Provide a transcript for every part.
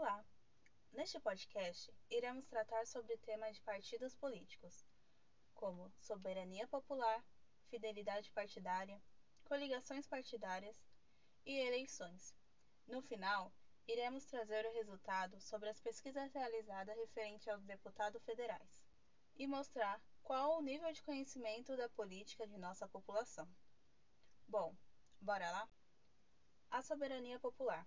Olá! Neste podcast, iremos tratar sobre o tema de partidos políticos, como soberania popular, fidelidade partidária, coligações partidárias e eleições. No final, iremos trazer o resultado sobre as pesquisas realizadas referente aos deputados federais e mostrar qual o nível de conhecimento da política de nossa população. Bom, bora lá? A soberania popular.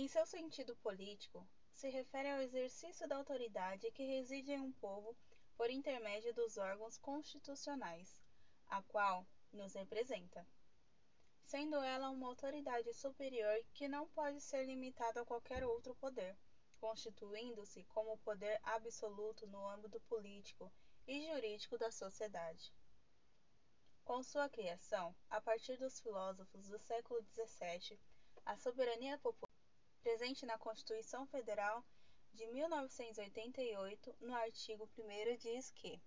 Em seu sentido político, se refere ao exercício da autoridade que reside em um povo por intermédio dos órgãos constitucionais, a qual nos representa, sendo ela uma autoridade superior que não pode ser limitada a qualquer outro poder, constituindo-se como poder absoluto no âmbito político e jurídico da sociedade. Com sua criação, a partir dos filósofos do século XVII, a soberania popular presente na Constituição Federal de 1988, no artigo 1 diz que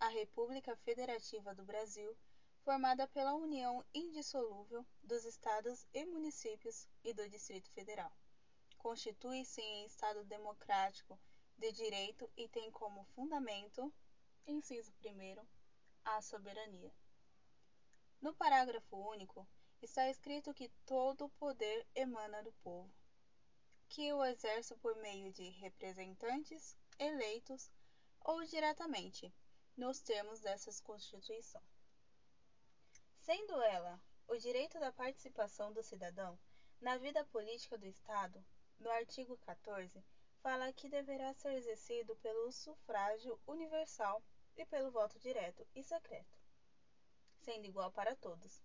a República Federativa do Brasil, formada pela união indissolúvel dos estados e municípios e do Distrito Federal, constitui-se em Estado democrático de direito e tem como fundamento, inciso 1, a soberania. No parágrafo único, está escrito que todo o poder emana do povo que o exerce por meio de representantes eleitos ou diretamente, nos termos dessa Constituição. Sendo ela o direito da participação do cidadão na vida política do Estado, no artigo 14, fala que deverá ser exercido pelo sufrágio universal e pelo voto direto e secreto, sendo igual para todos,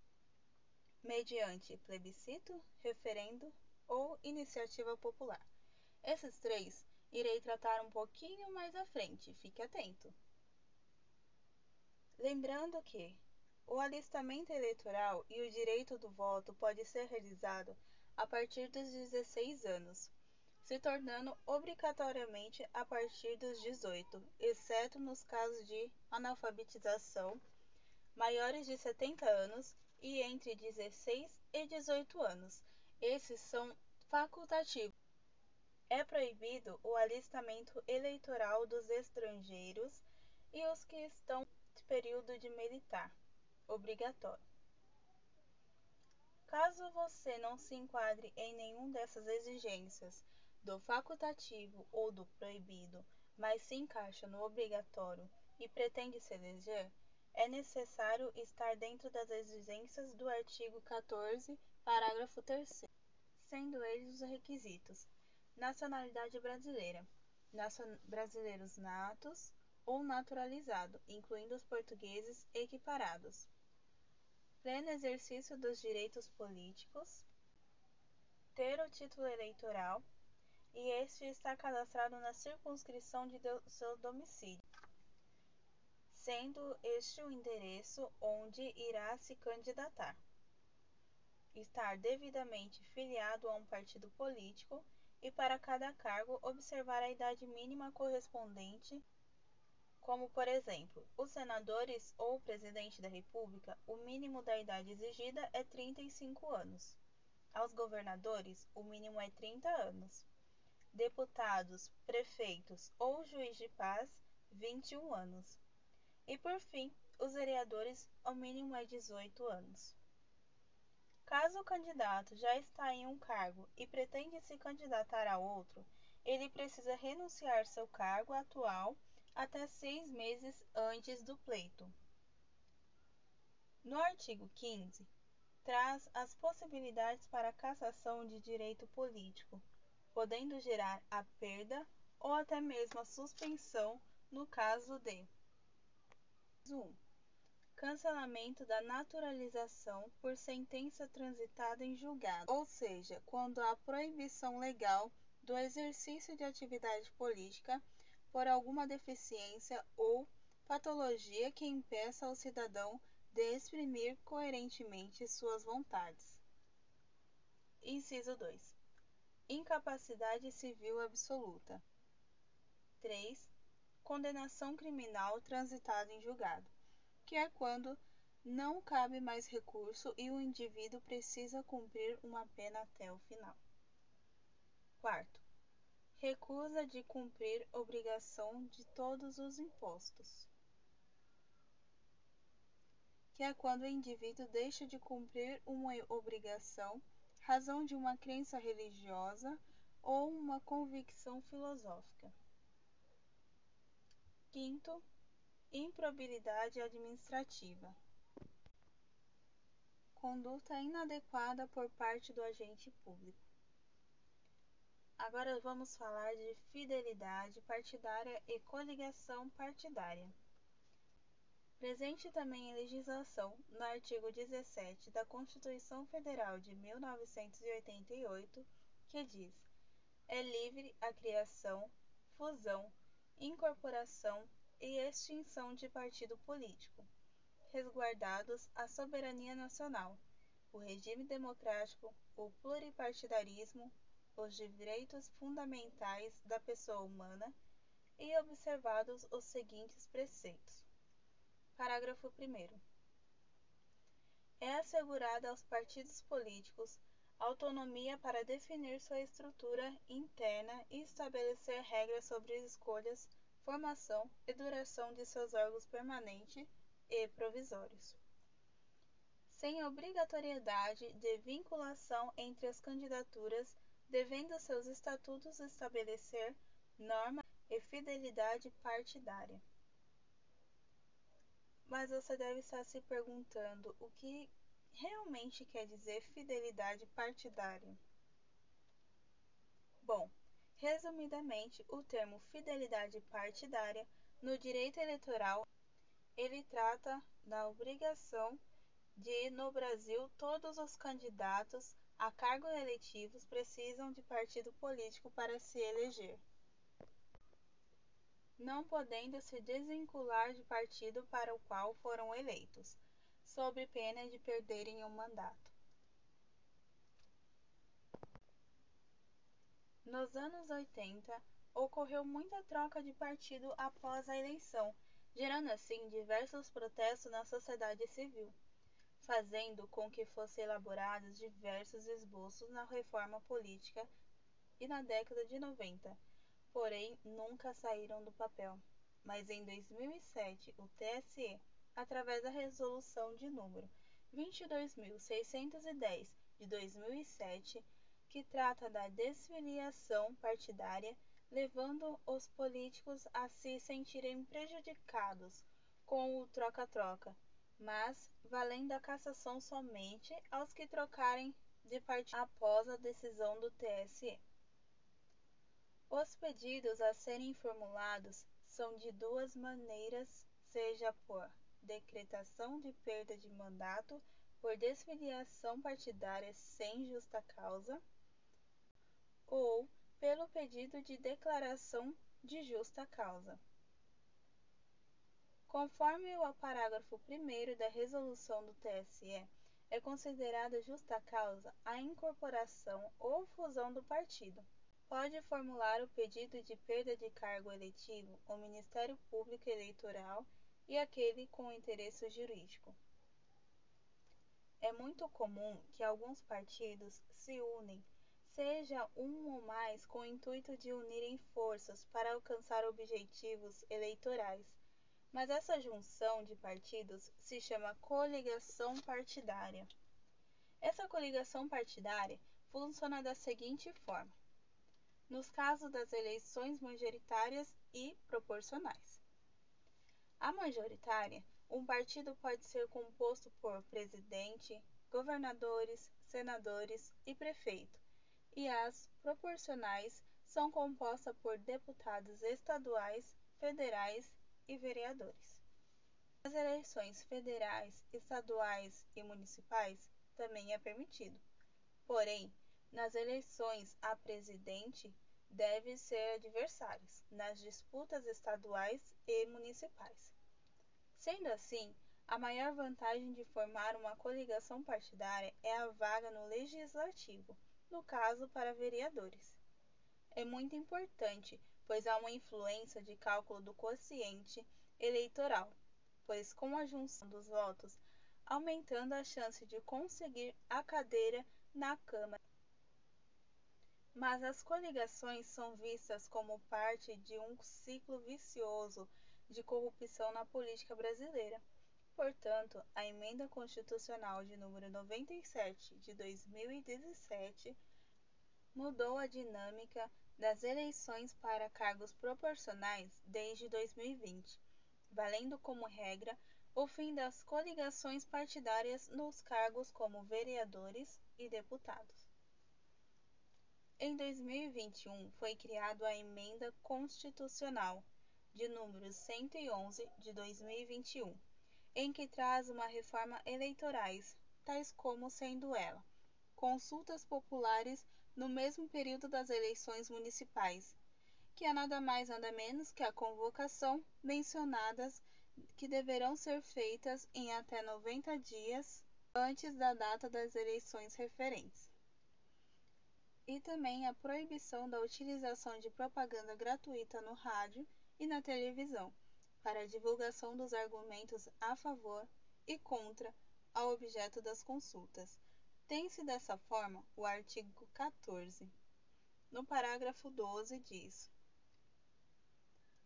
mediante plebiscito, referendo ou iniciativa popular. Esses três irei tratar um pouquinho mais à frente, fique atento. Lembrando que o alistamento eleitoral e o direito do voto pode ser realizado a partir dos 16 anos, se tornando obrigatoriamente a partir dos 18, exceto nos casos de analfabetização, maiores de 70 anos e entre 16 e 18 anos, esses são facultativos. É proibido o alistamento eleitoral dos estrangeiros e os que estão em período de militar, obrigatório. Caso você não se enquadre em nenhum dessas exigências, do facultativo ou do proibido, mas se encaixa no obrigatório e pretende se eleger, é necessário estar dentro das exigências do artigo 14, parágrafo 3 sendo eles os requisitos: nacionalidade brasileira, nacion... brasileiros natos ou naturalizado, incluindo os portugueses equiparados, pleno exercício dos direitos políticos, ter o título eleitoral. E este está cadastrado na circunscrição de seu domicílio, sendo este o endereço onde irá se candidatar estar devidamente filiado a um partido político e para cada cargo observar a idade mínima correspondente, como por exemplo, os senadores ou o presidente da República, o mínimo da idade exigida é 35 anos. Aos governadores, o mínimo é 30 anos. Deputados, prefeitos ou juiz de paz, 21 anos. E por fim, os vereadores, o mínimo é 18 anos. Caso o candidato já está em um cargo e pretende se candidatar a outro, ele precisa renunciar seu cargo atual até seis meses antes do pleito. No artigo 15, traz as possibilidades para cassação de direito político, podendo gerar a perda ou até mesmo a suspensão no caso de 1 cancelamento da naturalização por sentença transitada em julgado, ou seja, quando há proibição legal do exercício de atividade política por alguma deficiência ou patologia que impeça ao cidadão de exprimir coerentemente suas vontades. Inciso 2. Incapacidade civil absoluta. 3. Condenação criminal transitada em julgado que é quando não cabe mais recurso e o indivíduo precisa cumprir uma pena até o final. Quarto, recusa de cumprir obrigação de todos os impostos, que é quando o indivíduo deixa de cumprir uma obrigação razão de uma crença religiosa ou uma convicção filosófica. Quinto, improbidade administrativa. Conduta inadequada por parte do agente público. Agora vamos falar de fidelidade partidária e coligação partidária. Presente também em legislação no artigo 17 da Constituição Federal de 1988, que diz: é livre a criação, fusão, incorporação e extinção de partido político, resguardados a soberania nacional, o regime democrático, o pluripartidarismo, os direitos fundamentais da pessoa humana e observados os seguintes preceitos. Parágrafo 1. É assegurada aos partidos políticos autonomia para definir sua estrutura interna e estabelecer regras sobre as escolhas, formação e duração de seus órgãos permanentes e provisórios. Sem obrigatoriedade de vinculação entre as candidaturas devendo seus estatutos estabelecer norma e fidelidade partidária. Mas você deve estar se perguntando o que realmente quer dizer fidelidade partidária. Bom, resumidamente, o termo fidelidade partidária no direito eleitoral ele trata da obrigação de no Brasil todos os candidatos a cargos eletivos precisam de partido político para se eleger, não podendo se desvincular de partido para o qual foram eleitos, sob pena de perderem o mandato. Nos anos 80, ocorreu muita troca de partido após a eleição, gerando assim diversos protestos na sociedade civil fazendo com que fossem elaborados diversos esboços na reforma política e na década de 90, porém nunca saíram do papel. Mas em 2007, o TSE, através da resolução de número 22.610 de 2007, que trata da desfiliação partidária, levando os políticos a se sentirem prejudicados com o troca-troca, mas valendo a cassação somente aos que trocarem de partido após a decisão do TSE. Os pedidos a serem formulados são de duas maneiras, seja por decretação de perda de mandato por desfiliação partidária sem justa causa, ou pelo pedido de declaração de justa causa. Conforme o parágrafo 1 da resolução do TSE, é considerada justa causa a incorporação ou fusão do partido. Pode formular o pedido de perda de cargo eletivo o Ministério Público Eleitoral e aquele com interesse jurídico. É muito comum que alguns partidos se unem, seja um ou mais, com o intuito de unirem forças para alcançar objetivos eleitorais mas essa junção de partidos se chama coligação partidária. Essa coligação partidária funciona da seguinte forma: nos casos das eleições majoritárias e proporcionais. A majoritária, um partido pode ser composto por presidente, governadores, senadores e prefeito, e as proporcionais são compostas por deputados estaduais, federais e vereadores. Nas eleições federais, estaduais e municipais também é permitido. Porém, nas eleições a presidente devem ser adversários nas disputas estaduais e municipais. Sendo assim, a maior vantagem de formar uma coligação partidária é a vaga no legislativo, no caso para vereadores. É muito importante pois há uma influência de cálculo do quociente eleitoral, pois com a junção dos votos, aumentando a chance de conseguir a cadeira na Câmara. Mas as coligações são vistas como parte de um ciclo vicioso de corrupção na política brasileira. Portanto, a Emenda Constitucional de número 97 de 2017 mudou a dinâmica das eleições para cargos proporcionais desde 2020, valendo como regra o fim das coligações partidárias nos cargos como vereadores e deputados. Em 2021 foi criada a Emenda Constitucional de número 111 de 2021 em que traz uma reforma eleitorais, tais como sendo ela consultas populares no mesmo período das eleições municipais, que é nada mais nada menos que a convocação mencionadas que deverão ser feitas em até 90 dias antes da data das eleições referentes. E também a proibição da utilização de propaganda gratuita no rádio e na televisão para a divulgação dos argumentos a favor e contra ao objeto das consultas. Tem-se dessa forma o artigo 14. No parágrafo 12 diz: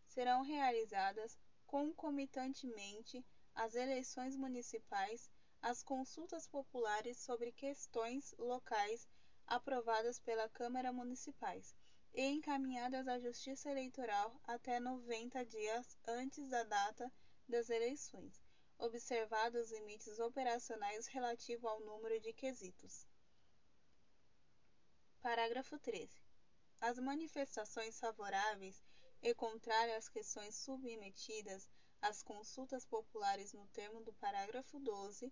Serão realizadas concomitantemente às eleições municipais as consultas populares sobre questões locais aprovadas pela Câmara Municipais e encaminhadas à Justiça Eleitoral até 90 dias antes da data das eleições, observados os limites operacionais relativos ao número de quesitos. Parágrafo 13. As manifestações favoráveis e contrárias às questões submetidas às consultas populares no termo do parágrafo 12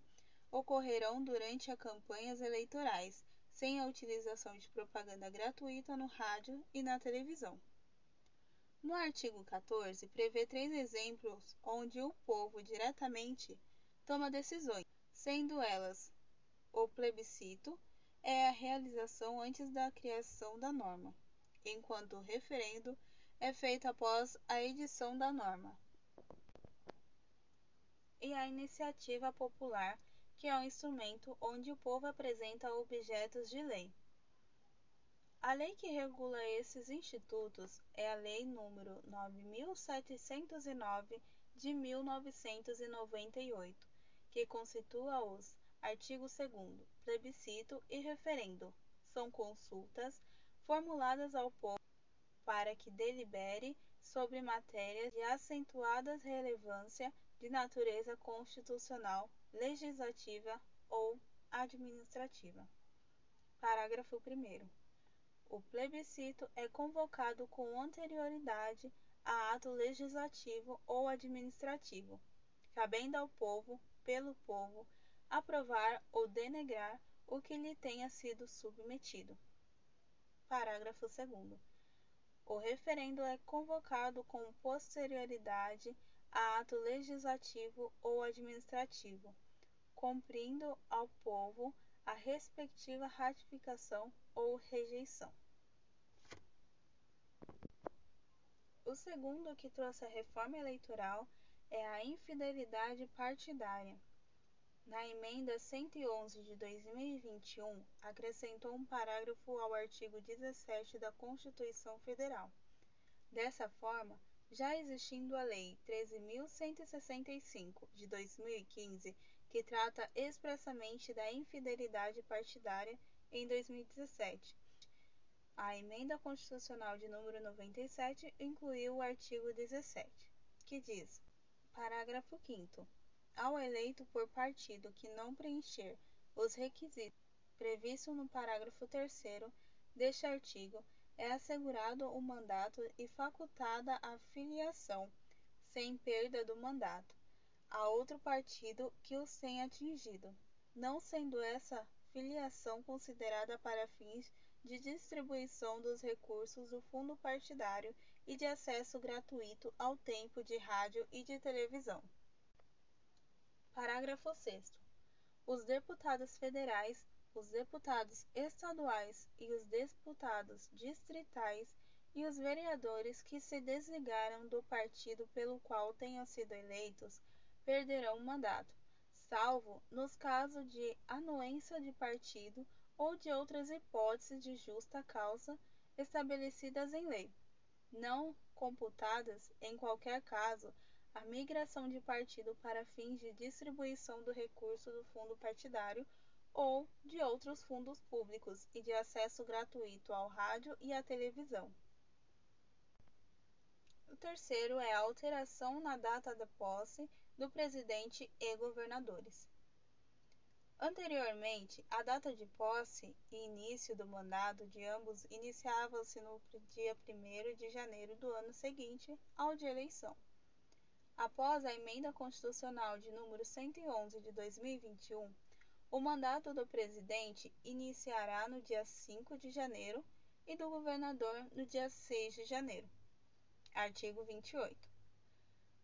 ocorrerão durante as campanhas eleitorais sem a utilização de propaganda gratuita no rádio e na televisão. No artigo 14, prevê três exemplos onde o povo diretamente toma decisões, sendo elas o plebiscito é a realização antes da criação da norma, enquanto o referendo é feito após a edição da norma. E a iniciativa popular que é um instrumento onde o povo apresenta objetos de lei. A lei que regula esses institutos é a Lei nº 9709 de 1998, que constitua os artigo 2 plebiscito e referendo. São consultas formuladas ao povo para que delibere sobre matérias de acentuada relevância de natureza constitucional legislativa ou administrativa. Parágrafo 1. O plebiscito é convocado com anterioridade a ato legislativo ou administrativo, cabendo ao povo, pelo povo, aprovar ou denegar o que lhe tenha sido submetido. Parágrafo 2. O referendo é convocado com posterioridade a ato legislativo ou administrativo, cumprindo ao povo a respectiva ratificação ou rejeição. O segundo que trouxe a reforma eleitoral é a infidelidade partidária. Na emenda 111 de 2021, acrescentou um parágrafo ao artigo 17 da Constituição Federal. Dessa forma, já existindo a Lei 13.165 de 2015, que trata expressamente da infidelidade partidária em 2017. A emenda constitucional de número 97 incluiu o artigo 17, que diz: Parágrafo 5 Ao eleito por partido que não preencher os requisitos previstos no parágrafo 3 deste artigo, é assegurado o mandato e facultada a filiação, sem perda do mandato, a outro partido que os tenha atingido, não sendo essa filiação considerada para fins de distribuição dos recursos do fundo partidário e de acesso gratuito ao tempo de rádio e de televisão. Parágrafo 6. Os deputados federais, os deputados estaduais e os deputados distritais e os vereadores que se desligaram do partido pelo qual tenham sido eleitos perderão o mandato, salvo nos casos de anuência de partido ou de outras hipóteses de justa causa estabelecidas em lei, não computadas, em qualquer caso, a migração de partido para fins de distribuição do recurso do fundo partidário ou de outros fundos públicos e de acesso gratuito ao rádio e à televisão. O terceiro é a alteração na data da posse do presidente e governadores. Anteriormente, a data de posse e início do mandato de ambos iniciava-se no dia 1 de janeiro do ano seguinte ao de eleição. Após a emenda constitucional de número 111 de 2021, o mandato do presidente iniciará no dia 5 de janeiro e do governador no dia 6 de janeiro. Artigo 28.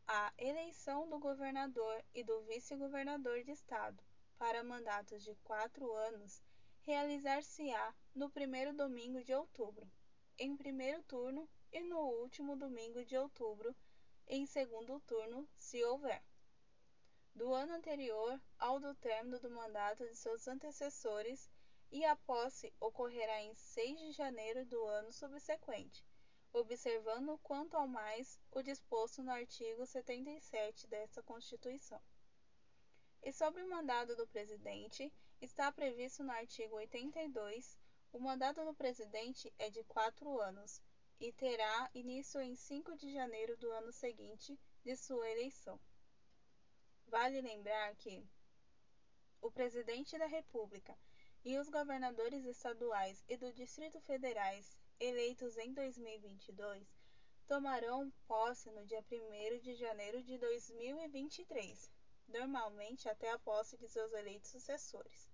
A eleição do governador e do vice-governador de Estado para mandatos de quatro anos realizar-se-á no primeiro domingo de outubro, em primeiro turno, e no último domingo de outubro, em segundo turno, se houver. Do ano anterior ao do término do mandato de seus antecessores, e a posse ocorrerá em 6 de janeiro do ano subsequente, observando quanto ao mais o disposto no artigo 77 desta Constituição. E sobre o mandado do presidente, está previsto no artigo 82, o mandato do presidente é de quatro anos e terá início em 5 de janeiro do ano seguinte de sua eleição. Vale lembrar que o presidente da República e os governadores estaduais e do Distrito Federais eleitos em 2022 tomarão posse no dia 1 de janeiro de 2023 normalmente até a posse de seus eleitos sucessores.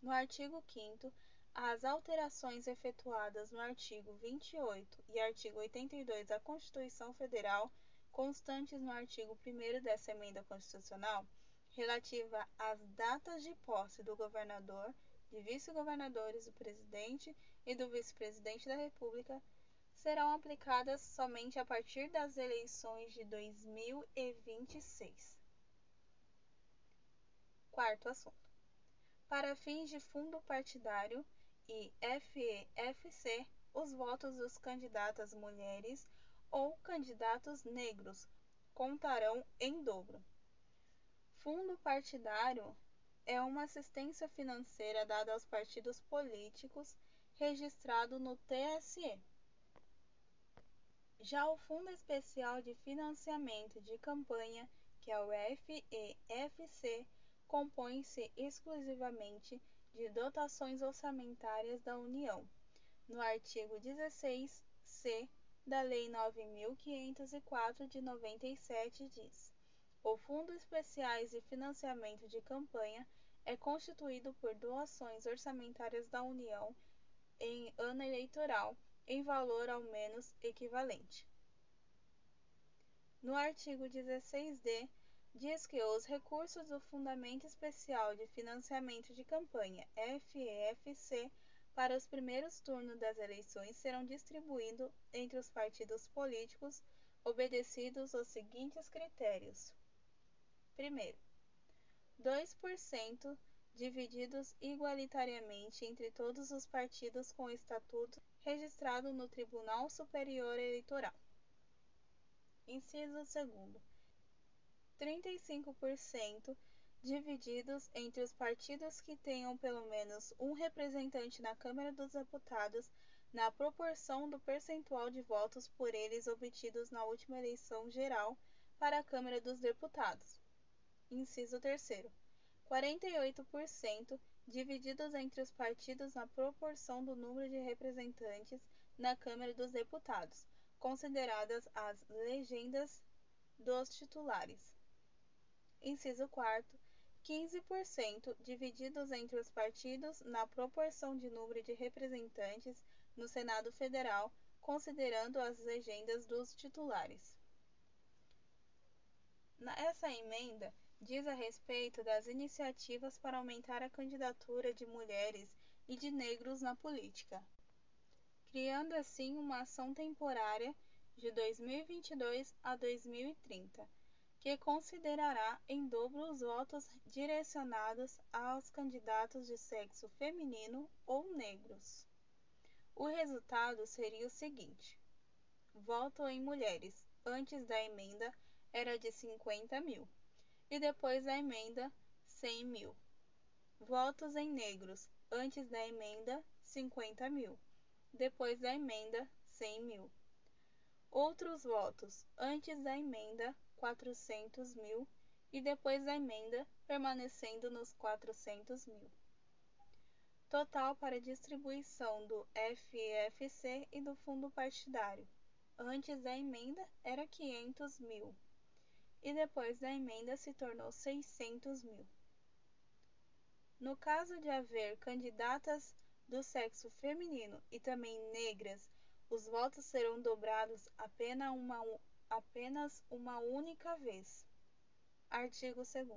No artigo 5 as alterações efetuadas no artigo 28 e artigo 82 da Constituição Federal, constantes no artigo 1 dessa emenda constitucional, relativa às datas de posse do governador, de vice-governadores do presidente e do vice-presidente da República, serão aplicadas somente a partir das eleições de 2026. Quarto assunto. Para fins de fundo partidário e FEFC, os votos dos candidatas mulheres ou candidatos negros contarão em dobro. Fundo partidário é uma assistência financeira dada aos partidos políticos registrado no TSE. Já o Fundo Especial de Financiamento de Campanha, que é o FEFC, compõe-se exclusivamente de dotações orçamentárias da União, no artigo 16-C da Lei 9504 de 97 diz: O Fundo Especiais de Financiamento de Campanha é constituído por doações orçamentárias da União em ano eleitoral em valor ao menos equivalente. No artigo 16d diz que os recursos do Fundamento Especial de Financiamento de Campanha FEFC para os primeiros turnos das eleições serão distribuídos entre os partidos políticos obedecidos aos seguintes critérios. Primeiro, 2% divididos igualitariamente entre todos os partidos com estatuto registrado no Tribunal Superior Eleitoral. Inciso 2 35% divididos entre os partidos que tenham pelo menos um representante na Câmara dos Deputados na proporção do percentual de votos por eles obtidos na última eleição geral para a Câmara dos Deputados. Inciso 3 48% divididos entre os partidos na proporção do número de representantes na Câmara dos Deputados, consideradas as legendas dos titulares. Inciso 4 15% divididos entre os partidos na proporção de número de representantes no Senado Federal, considerando as legendas dos titulares. Essa emenda diz a respeito das iniciativas para aumentar a candidatura de mulheres e de negros na política, criando assim uma ação temporária de 2022 a 2030 que considerará em dobro os votos direcionados aos candidatos de sexo feminino ou negros. O resultado seria o seguinte: voto em mulheres antes da emenda era de 50 mil e depois da emenda 100 mil. Votos em negros antes da emenda 50 mil, depois da emenda 100 mil. Outros votos antes da emenda 400 mil e depois da emenda permanecendo nos 400 mil. Total para distribuição do FFC e do fundo partidário. Antes da emenda era 500 mil e depois da emenda se tornou 600 mil. No caso de haver candidatas do sexo feminino e também negras, os votos serão dobrados apenas uma, apenas uma única vez. Artigo 2.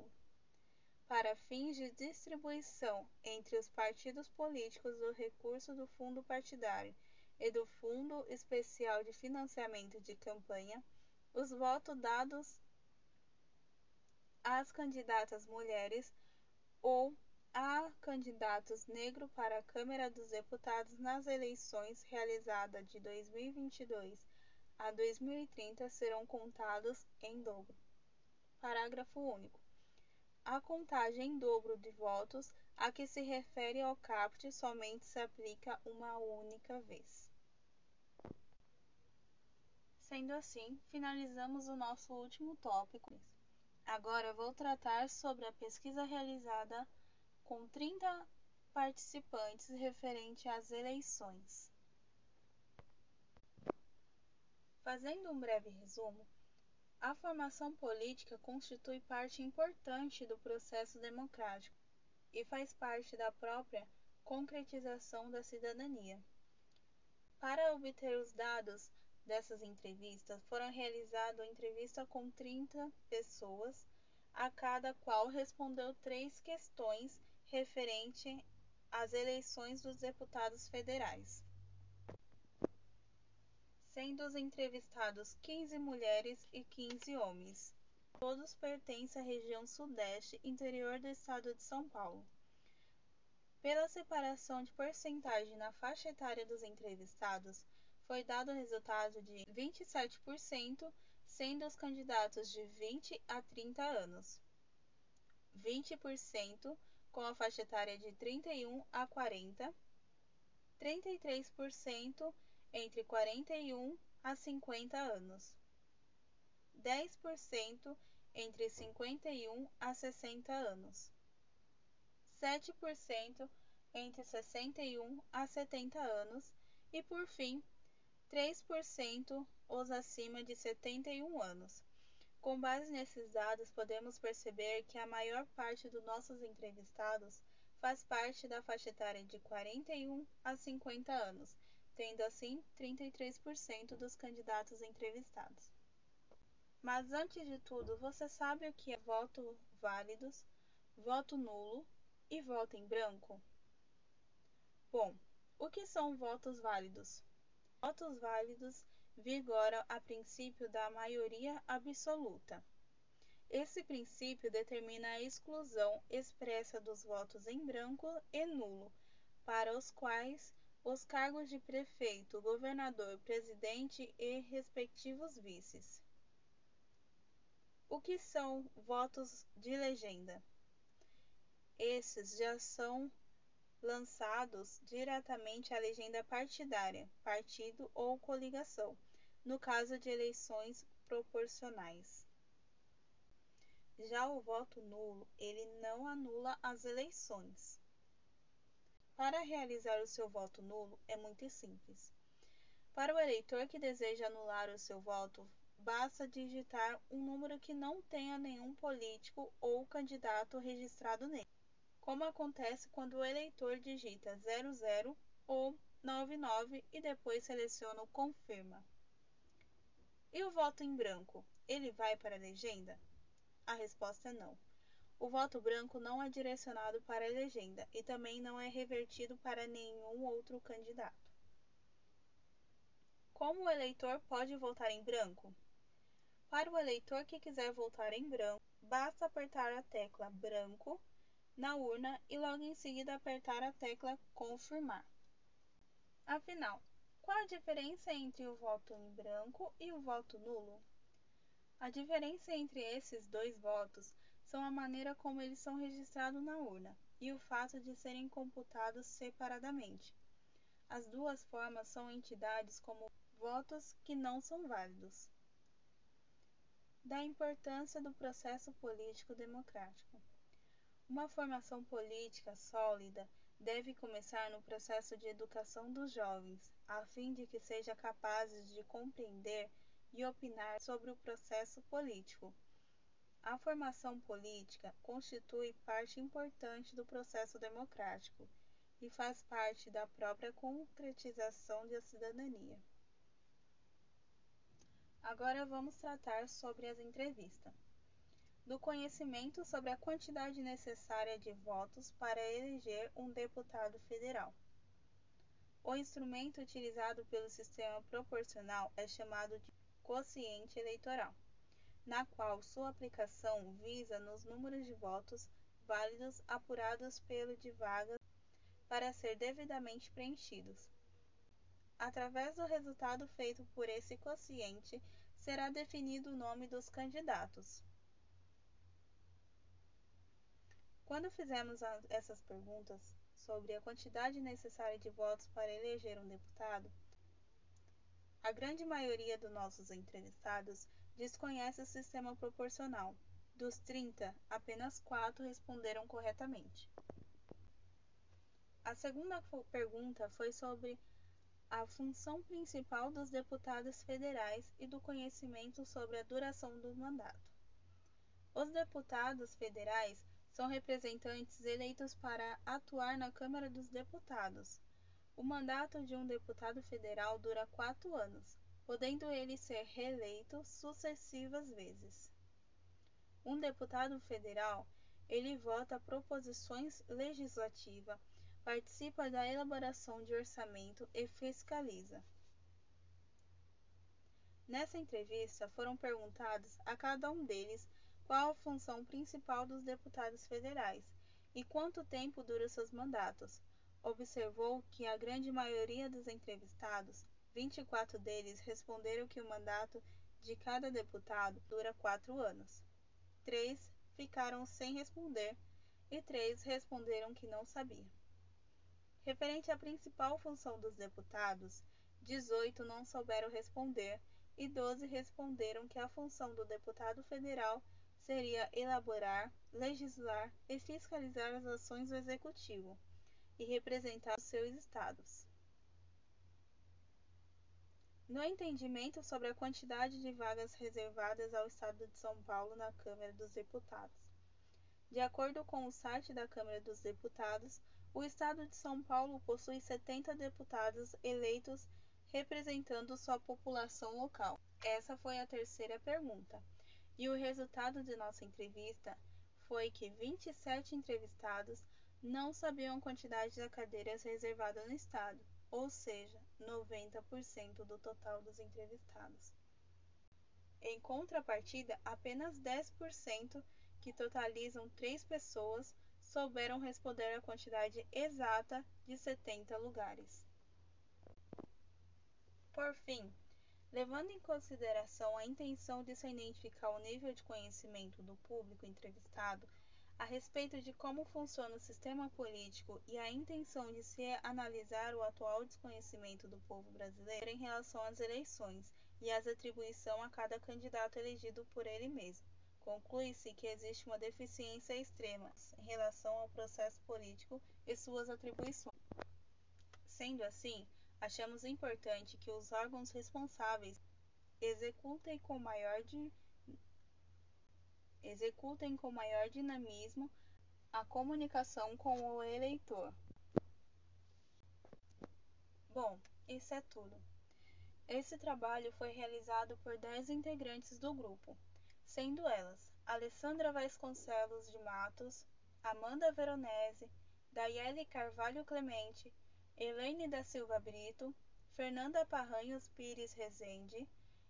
Para fins de distribuição entre os partidos políticos do recurso do fundo partidário e do Fundo Especial de Financiamento de Campanha, os votos dados às candidatas mulheres ou a candidatos negros para a Câmara dos Deputados nas eleições realizadas de 2022 a 2030 serão contados em dobro. Parágrafo único. A contagem em dobro de votos a que se refere ao caput somente se aplica uma única vez. Sendo assim, finalizamos o nosso último tópico. Agora vou tratar sobre a pesquisa realizada com 30 participantes referente às eleições. Fazendo um breve resumo, a formação política constitui parte importante do processo democrático e faz parte da própria concretização da cidadania. Para obter os dados dessas entrevistas, foram realizadas entrevistas com 30 pessoas, a cada qual respondeu três questões referente às eleições dos deputados federais, sendo os entrevistados 15 mulheres e 15 homens. Todos pertencem à região Sudeste, interior do estado de São Paulo. Pela separação de porcentagem na faixa etária dos entrevistados, foi dado o resultado de 27%, sendo os candidatos de 20 a 30 anos. 20% com a faixa etária de 31 a 40, 33% entre 41 a 50 anos, 10% entre 51 a 60 anos, 7% entre 61 a 70 anos. E, por fim, 3% os acima de 71 anos. Com base nesses dados, podemos perceber que a maior parte dos nossos entrevistados faz parte da faixa etária de 41 a 50 anos, tendo assim 33% dos candidatos entrevistados. Mas antes de tudo, você sabe o que é voto válidos, voto nulo e voto em branco? Bom, o que são votos válidos? Votos válidos vigora a princípio da maioria absoluta. Esse princípio determina a exclusão expressa dos votos em branco e nulo, para os quais os cargos de prefeito, governador, presidente e respectivos vices. O que são votos de legenda? Esses já são lançados diretamente à legenda partidária, partido ou coligação, no caso de eleições proporcionais. Já o voto nulo, ele não anula as eleições. Para realizar o seu voto nulo é muito simples. Para o eleitor que deseja anular o seu voto, basta digitar um número que não tenha nenhum político ou candidato registrado nele como acontece quando o eleitor digita 00 ou 99 e depois seleciona o confirma. E o voto em branco, ele vai para a legenda? A resposta é não. O voto branco não é direcionado para a legenda e também não é revertido para nenhum outro candidato. Como o eleitor pode votar em branco? Para o eleitor que quiser votar em branco, basta apertar a tecla branco na urna e logo em seguida apertar a tecla confirmar. Afinal, qual a diferença entre o voto em branco e o voto nulo? A diferença entre esses dois votos são a maneira como eles são registrados na urna e o fato de serem computados separadamente. As duas formas são entidades como votos que não são válidos. Da importância do processo político democrático. Uma formação política sólida deve começar no processo de educação dos jovens, a fim de que sejam capazes de compreender e opinar sobre o processo político. A formação política constitui parte importante do processo democrático e faz parte da própria concretização da cidadania. Agora vamos tratar sobre as entrevistas. Do conhecimento sobre a quantidade necessária de votos para eleger um deputado federal. O instrumento utilizado pelo sistema proporcional é chamado de quociente eleitoral, na qual sua aplicação visa nos números de votos válidos apurados pelo de vagas para ser devidamente preenchidos. Através do resultado feito por esse quociente, será definido o nome dos candidatos. Quando fizemos essas perguntas sobre a quantidade necessária de votos para eleger um deputado, a grande maioria dos nossos entrevistados desconhece o sistema proporcional. Dos 30, apenas 4 responderam corretamente. A segunda pergunta foi sobre a função principal dos deputados federais e do conhecimento sobre a duração do mandato. Os deputados federais são representantes eleitos para atuar na Câmara dos Deputados. O mandato de um deputado federal dura quatro anos, podendo ele ser reeleito sucessivas vezes. Um deputado federal, ele vota proposições legislativas participa da elaboração de orçamento e fiscaliza. Nessa entrevista foram perguntados a cada um deles qual a função principal dos deputados federais e quanto tempo dura seus mandatos. Observou que a grande maioria dos entrevistados, 24 deles, responderam que o mandato de cada deputado dura quatro anos. Três ficaram sem responder e três responderam que não sabiam. Referente à principal função dos deputados, 18 não souberam responder e 12 responderam que a função do deputado federal seria elaborar, legislar e fiscalizar as ações do executivo e representar os seus estados. No entendimento sobre a quantidade de vagas reservadas ao Estado de São Paulo na Câmara dos Deputados. De acordo com o site da Câmara dos Deputados, o estado de São Paulo possui 70 deputados eleitos representando sua população local. Essa foi a terceira pergunta. E o resultado de nossa entrevista foi que 27 entrevistados não sabiam a quantidade de cadeiras reservadas no estado, ou seja, 90% do total dos entrevistados. Em contrapartida, apenas 10%, que totalizam três pessoas, souberam responder a quantidade exata de 70 lugares. Por fim, levando em consideração a intenção de se identificar o nível de conhecimento do público entrevistado a respeito de como funciona o sistema político e a intenção de se analisar o atual desconhecimento do povo brasileiro em relação às eleições e as atribuição a cada candidato elegido por ele mesmo conclui-se que existe uma deficiência extrema em relação ao processo político e suas atribuições. Sendo assim, achamos importante que os órgãos responsáveis executem com maior. Executem com maior dinamismo a comunicação com o eleitor. Bom, isso é tudo. Esse trabalho foi realizado por 10 integrantes do grupo, sendo elas Alessandra Vasconcelos de Matos, Amanda Veronese, Daiele Carvalho Clemente, Elaine da Silva Brito, Fernanda Parranhos Pires Rezende,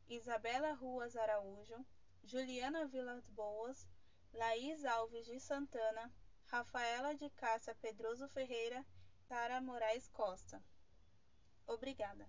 Isabela Ruas Araújo, Juliana Vilas Boas, Laís Alves de Santana, Rafaela de Cássia Pedroso Ferreira, Sara Moraes Costa. Obrigada.